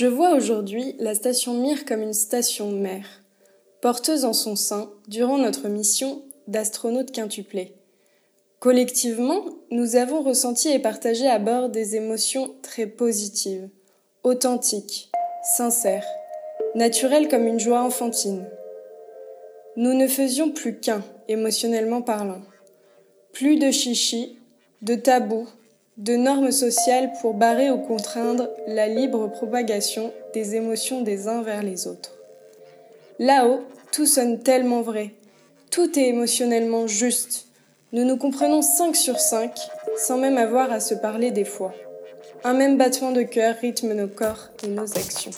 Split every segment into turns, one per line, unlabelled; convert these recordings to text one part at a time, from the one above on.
Je vois aujourd'hui la station Mir comme une station mère, porteuse en son sein, durant notre mission, d'astronautes quintuplés. Collectivement, nous avons ressenti et partagé à bord des émotions très positives, authentiques, sincères, naturelles comme une joie enfantine. Nous ne faisions plus qu'un, émotionnellement parlant. Plus de chichi, de tabous, de normes sociales pour barrer ou contraindre la libre propagation des émotions des uns vers les autres. Là-haut, tout sonne tellement vrai, tout est émotionnellement juste. Nous nous comprenons 5 sur 5 sans même avoir à se parler des fois. Un même battement de cœur rythme nos corps et nos actions.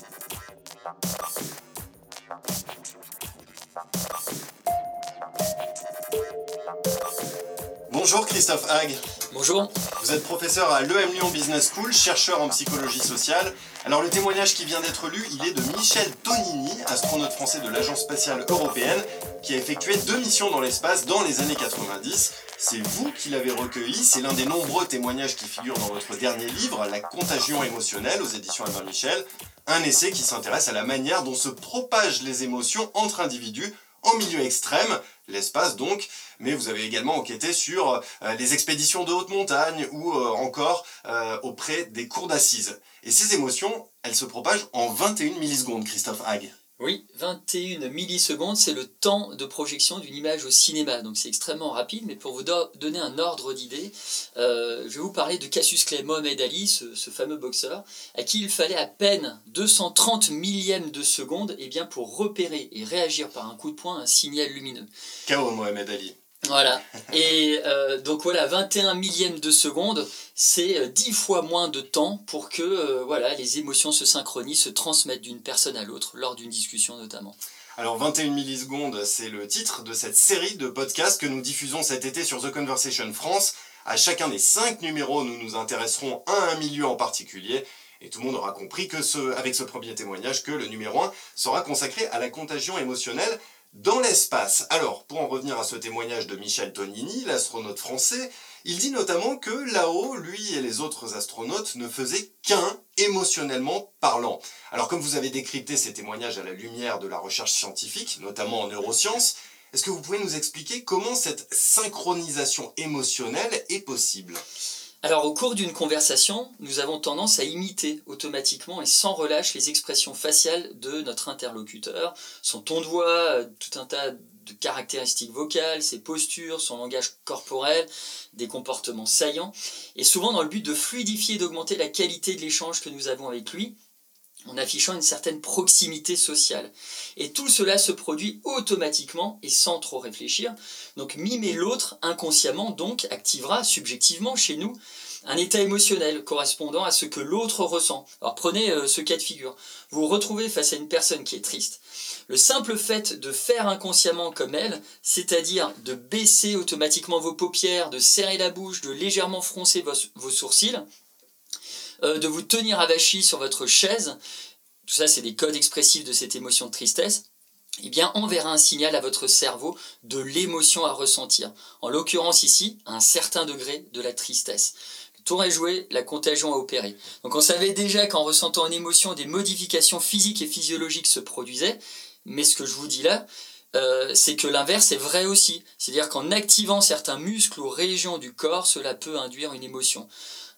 Bonjour Christophe Hague.
Bonjour.
Vous êtes professeur à l'EM Lyon Business School, chercheur en psychologie sociale. Alors le témoignage qui vient d'être lu, il est de Michel Tonini, astronaute français de l'Agence spatiale européenne, qui a effectué deux missions dans l'espace dans les années 90. C'est vous qui l'avez recueilli, c'est l'un des nombreux témoignages qui figurent dans votre dernier livre, La contagion émotionnelle, aux éditions Albin Michel, un essai qui s'intéresse à la manière dont se propagent les émotions entre individus en milieu extrême, l'espace donc, mais vous avez également enquêté sur euh, les expéditions de haute montagne ou euh, encore euh, auprès des cours d'assises. Et ces émotions, elles se propagent en 21 millisecondes, Christophe Hague.
Oui, 21 millisecondes, c'est le temps de projection d'une image au cinéma. Donc c'est extrêmement rapide, mais pour vous donner un ordre d'idée, je vais vous parler de Cassius Clay, Mohamed Ali, ce, fameux boxeur, à qui il fallait à peine 230 millièmes de seconde eh bien, pour repérer et réagir par un coup de poing un signal lumineux.
K.O. Mohamed Ali.
Voilà. Et euh, donc voilà, 21 millièmes de seconde, c'est 10 euh, fois moins de temps pour que euh, voilà, les émotions se synchronisent, se transmettent d'une personne à l'autre, lors d'une discussion notamment.
Alors 21 millisecondes, c'est le titre de cette série de podcasts que nous diffusons cet été sur The Conversation France. À chacun des 5 numéros, nous nous intéresserons à un milieu en particulier. Et tout le monde aura compris que ce, avec ce premier témoignage, que le numéro 1 sera consacré à la contagion émotionnelle dans l'espace. Alors, pour en revenir à ce témoignage de Michel Tonini, l'astronaute français, il dit notamment que là-haut, lui et les autres astronautes ne faisaient qu'un émotionnellement parlant. Alors, comme vous avez décrypté ces témoignages à la lumière de la recherche scientifique, notamment en neurosciences, est-ce que vous pouvez nous expliquer comment cette synchronisation émotionnelle est possible?
Alors au cours d'une conversation, nous avons tendance à imiter automatiquement et sans relâche les expressions faciales de notre interlocuteur, son ton de voix, tout un tas de caractéristiques vocales, ses postures, son langage corporel, des comportements saillants, et souvent dans le but de fluidifier et d'augmenter la qualité de l'échange que nous avons avec lui, en affichant une certaine proximité sociale. Et tout cela se produit automatiquement et sans trop réfléchir. Donc mimer l'autre inconsciemment donc activera subjectivement chez nous un état émotionnel correspondant à ce que l'autre ressent. Alors prenez euh, ce cas de figure. Vous vous retrouvez face à une personne qui est triste. Le simple fait de faire inconsciemment comme elle, c'est-à-dire de baisser automatiquement vos paupières, de serrer la bouche, de légèrement froncer vos sourcils, euh, de vous tenir avachi sur votre chaise, tout ça c'est des codes expressifs de cette émotion de tristesse, eh bien, enverra un signal à votre cerveau de l'émotion à ressentir. En l'occurrence ici, un certain degré de la tristesse. Tour est joué, la contagion a opéré. Donc on savait déjà qu'en ressentant une émotion, des modifications physiques et physiologiques se produisaient, mais ce que je vous dis là, euh, c'est que l'inverse est vrai aussi. C'est-à-dire qu'en activant certains muscles ou régions du corps, cela peut induire une émotion.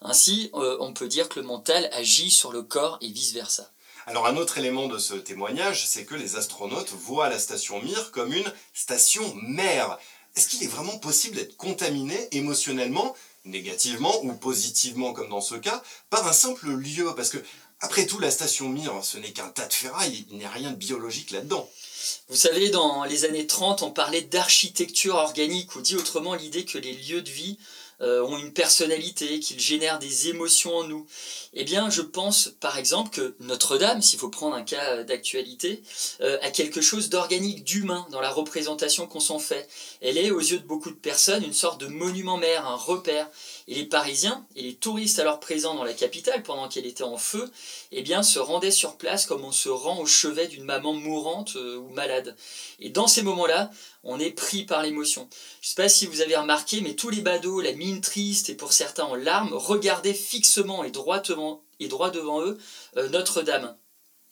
Ainsi, euh, on peut dire que le mental agit sur le corps et vice-versa.
Alors un autre élément de ce témoignage, c'est que les astronautes voient la station Mir comme une station mère. Est-ce qu'il est vraiment possible d'être contaminé émotionnellement, négativement ou positivement comme dans ce cas, par un simple lieu? Parce que, après tout, la station Mir, ce n'est qu'un tas de ferraille, il n'y a rien de biologique là-dedans.
Vous savez, dans les années 30, on parlait d'architecture organique, ou dit autrement l'idée que les lieux de vie euh, ont une personnalité, qu'ils génèrent des émotions en nous. Eh bien, je pense par exemple que Notre-Dame, s'il faut prendre un cas d'actualité, euh, a quelque chose d'organique, d'humain dans la représentation qu'on s'en fait. Elle est, aux yeux de beaucoup de personnes, une sorte de monument mère, un repère. Et les Parisiens et les touristes alors présents dans la capitale pendant qu'elle était en feu, eh bien, se rendaient sur place comme on se rend au chevet d'une maman mourante euh, ou malade. Et dans ces moments-là, on est pris par l'émotion. Je ne sais pas si vous avez remarqué, mais tous les badauds, la mine triste et pour certains en larmes, regardaient fixement et droit devant eux euh, Notre-Dame.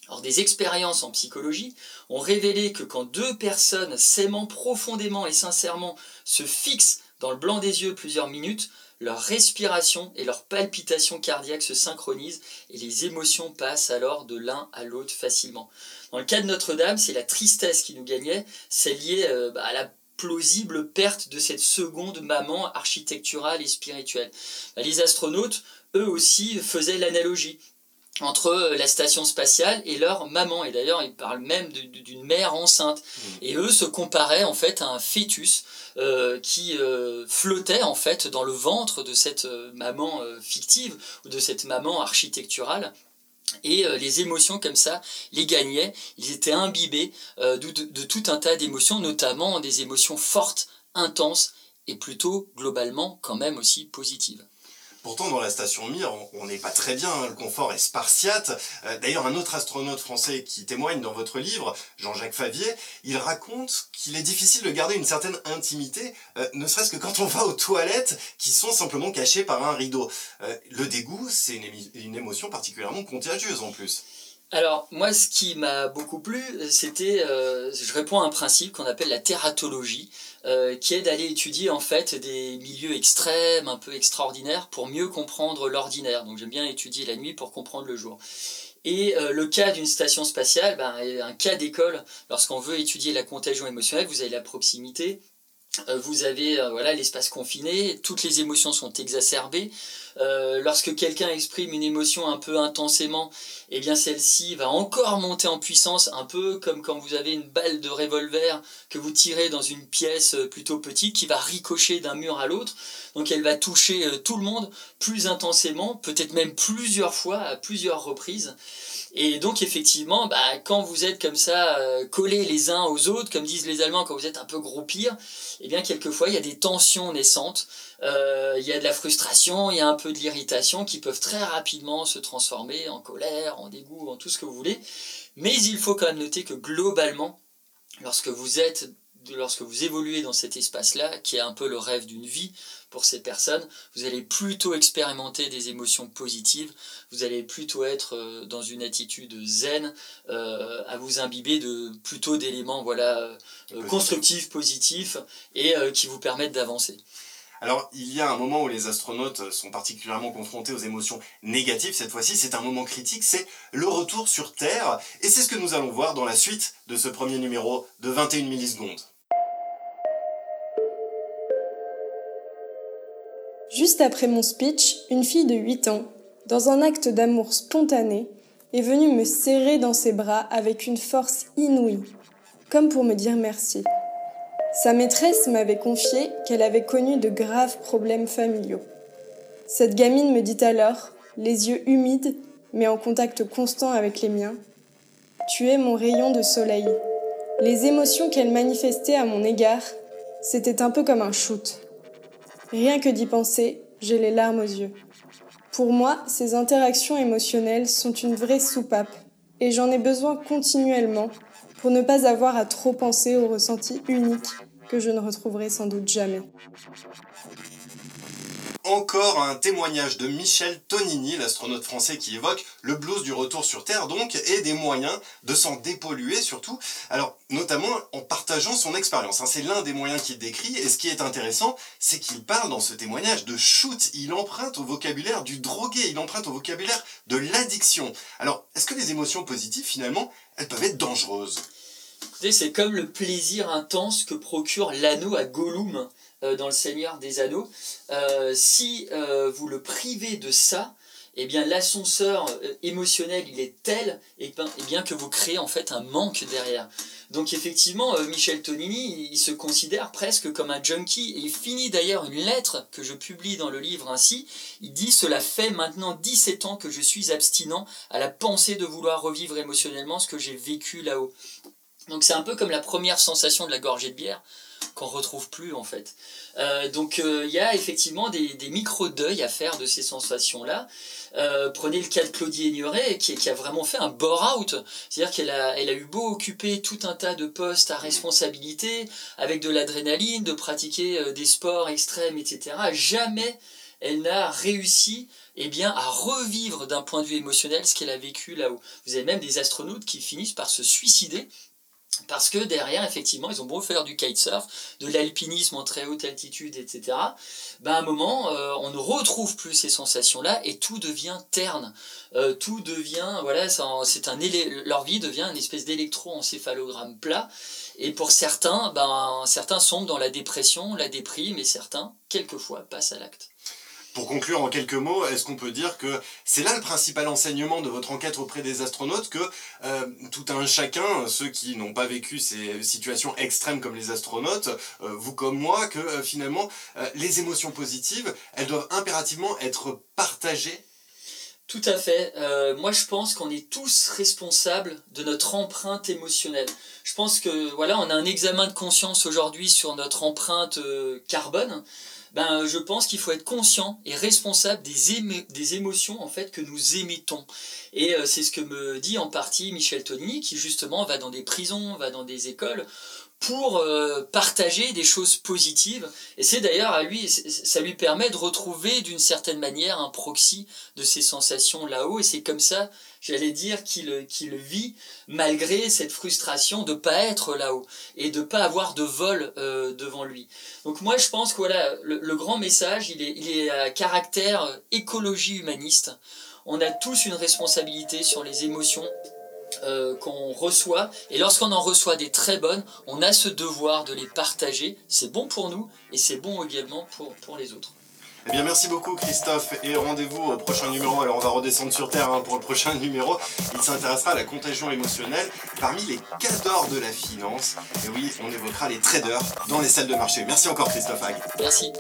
Or, des expériences en psychologie ont révélé que quand deux personnes s'aimant profondément et sincèrement se fixent dans le blanc des yeux plusieurs minutes, leur respiration et leur palpitation cardiaque se synchronisent et les émotions passent alors de l'un à l'autre facilement. Dans le cas de Notre-Dame, c'est la tristesse qui nous gagnait, c'est lié euh, bah, à la plausible perte de cette seconde maman architecturale et spirituelle. Bah, les astronautes, eux aussi, faisaient l'analogie entre euh, la station spatiale et leur maman. Et d'ailleurs, ils parlent même d'une mère enceinte. Mmh. Et eux se comparaient en fait à un fœtus euh, qui euh, flottait en fait dans le ventre de cette maman fictive ou de cette maman architecturale. Et les émotions comme ça les gagnaient, ils étaient imbibés de, de tout un tas d'émotions, notamment des émotions fortes, intenses et plutôt globalement quand même aussi positives.
Pourtant, dans la station Mir, on n'est pas très bien, hein, le confort est spartiate. Euh, d'ailleurs, un autre astronaute français qui témoigne dans votre livre, Jean-Jacques Favier, il raconte qu'il est difficile de garder une certaine intimité, euh, ne serait-ce que quand on va aux toilettes, qui sont simplement cachées par un rideau. Euh, le dégoût, c'est une émotion particulièrement contagieuse en plus.
Alors, moi, ce qui m'a beaucoup plu, c'était, euh, je réponds à un principe qu'on appelle la tératologie, euh, qui est d'aller étudier en fait des milieux extrêmes, un peu extraordinaires, pour mieux comprendre l'ordinaire. Donc, j'aime bien étudier la nuit pour comprendre le jour. Et euh, le cas d'une station spatiale, ben, un cas d'école, lorsqu'on veut étudier la contagion émotionnelle, vous avez la proximité, vous avez voilà l'espace confiné, toutes les émotions sont exacerbées. lorsque quelqu'un exprime une émotion un peu intensément, eh bien celle-ci va encore monter en puissance, un peu comme quand vous avez une balle de revolver que vous tirez dans une pièce euh, plutôt petite qui va ricocher d'un mur à l'autre. Donc elle va toucher euh, tout le monde plus intensément, peut-être même plusieurs fois, à plusieurs reprises. Et donc effectivement, bah, quand vous êtes comme ça euh, collés les uns aux autres, comme disent les Allemands, quand vous êtes un peu groupir, eh bien quelquefois il y a des tensions naissantes, euh, il y a de la frustration, il y a un peu de l'irritation qui peuvent très rapidement se transformer en colère, en dégoût, en tout ce que vous voulez. Mais il faut quand même noter que globalement, lorsque vous êtes lorsque vous évoluez dans cet espace-là, qui est un peu le rêve d'une vie pour ces personnes, vous allez plutôt expérimenter des émotions positives, vous allez plutôt être euh, dans une attitude zen, euh, à vous imbiber de plutôt d'éléments voilà euh, constructifs, positifs et qui vous permettent d'avancer.
Alors, il y a un moment où les astronautes sont particulièrement confrontés aux émotions négatives. Cette fois-ci, c'est un moment critique, c'est le retour sur Terre. Et c'est ce que nous allons voir dans la suite de ce premier numéro de 21 millisecondes.
Juste après mon speech, une fille de 8 ans, dans un acte d'amour spontané, est venue me serrer dans ses bras avec une force inouïe, comme pour me dire merci. Sa maîtresse m'avait confié qu'elle avait connu de graves problèmes familiaux. Cette gamine me dit alors, les yeux humides, mais en contact constant avec les miens, Tu es mon rayon de soleil. Les émotions qu'elle manifestait à mon égard, c'était un peu comme un shoot. Rien que d'y penser, j'ai les larmes aux yeux. Pour moi, ces interactions émotionnelles sont une vraie soupape, et j'en ai besoin continuellement pour ne pas avoir à trop penser aux ressentis uniques que je ne retrouverai sans doute jamais.
Encore un témoignage de Michel Tonini, l'astronaute français qui évoque le blues du retour sur Terre donc, et des moyens de s'en dépolluer surtout. Alors, notamment en partageant son expérience. Hein. c'est l'un des moyens qu'il décrit, et ce qui est intéressant, c'est qu'il parle dans ce témoignage de shoot. Il emprunte au vocabulaire du drogué, il emprunte au vocabulaire de l'addiction. Alors, est-ce que les émotions positives, finalement, elles peuvent être dangereuses?
C'est comme le plaisir intense que procure l'anneau à Gollum dans Le Seigneur des Anneaux. Euh, si euh, vous le privez de ça, eh bien l'ascenseur émotionnel il est tel et eh bien, eh bien que vous créez en fait un manque derrière. Donc effectivement, Michel Tonini, il se considère presque comme un junkie et il finit d'ailleurs une lettre que je publie dans le livre ainsi. Il dit Cela fait maintenant 17 ans que je suis abstinent à la pensée de vouloir revivre émotionnellement ce que j'ai vécu là-haut. Donc c'est un peu comme la première sensation de la gorgée de bière qu'on retrouve plus en fait. Euh, donc euh, il y a effectivement des, micro-deuils à faire de ces sensations-là. Euh, prenez le cas de Claudie Ignoret qui, a vraiment fait un bore-out. C'est-à-dire qu'elle a, elle a eu beau occuper tout un tas de postes à responsabilité, avec de l'adrénaline, de pratiquer des sports extrêmes, etc. Jamais elle n'a réussi eh bien, à revivre d'un point de vue émotionnel ce qu'elle a vécu là-haut. Vous avez même des astronautes qui finissent par se suicider parce que derrière, effectivement, ils ont beau faire du kitesurf, de l'alpinisme en très haute altitude, etc. Ben, à un moment, euh, on ne retrouve plus ces sensations-là et tout devient terne. Euh, tout devient, voilà, c'est un, leur vie devient une espèce d'électroencéphalogramme plat. Et pour certains, ben, certains sombrent dans la dépression, la déprime, et certains, quelquefois, passent à l'acte.
Pour conclure en quelques mots, est-ce qu'on peut dire que c'est là le principal enseignement de votre enquête auprès des astronautes, que euh, tout un chacun, ceux qui n'ont pas vécu ces situations extrêmes comme les astronautes, euh, vous comme moi, que euh, finalement les émotions positives, elles doivent impérativement être partagées?
Tout à fait. moi, je pense qu'on est tous responsables de notre empreinte émotionnelle. Je pense que voilà, on a un examen de conscience aujourd'hui sur notre empreinte carbone ben, je pense qu'il faut être conscient et responsable des, des émotions en fait que nous émettons. Et euh, c'est ce que me dit en partie Michel Tony, qui justement va dans des prisons, va dans des écoles pour euh, partager des choses positives. Et c'est d'ailleurs à lui, ça lui permet de retrouver d'une certaine manière un proxy de ces sensations là-haut. Et c'est comme ça, j'allais dire, qu'il qu'il vit malgré cette frustration de pas être là-haut et de pas avoir de vol euh, devant lui. Donc moi, je pense que voilà, le, grand message, il est, il est à caractère écologie humaniste. On a tous une responsabilité sur les émotions euh, qu'on reçoit. Et lorsqu'on en reçoit des très bonnes, on a ce devoir de les partager. C'est bon pour nous et c'est bon également pour, pour les autres.
Eh bien, merci beaucoup Christophe et rendez-vous au prochain numéro. Alors, on va redescendre sur Terre hein, pour le prochain numéro. Il s'intéressera à la contagion émotionnelle parmi les cadors de la finance. Et oui, on évoquera les traders dans les salles de marché. Merci encore Christophe Hague.
Merci.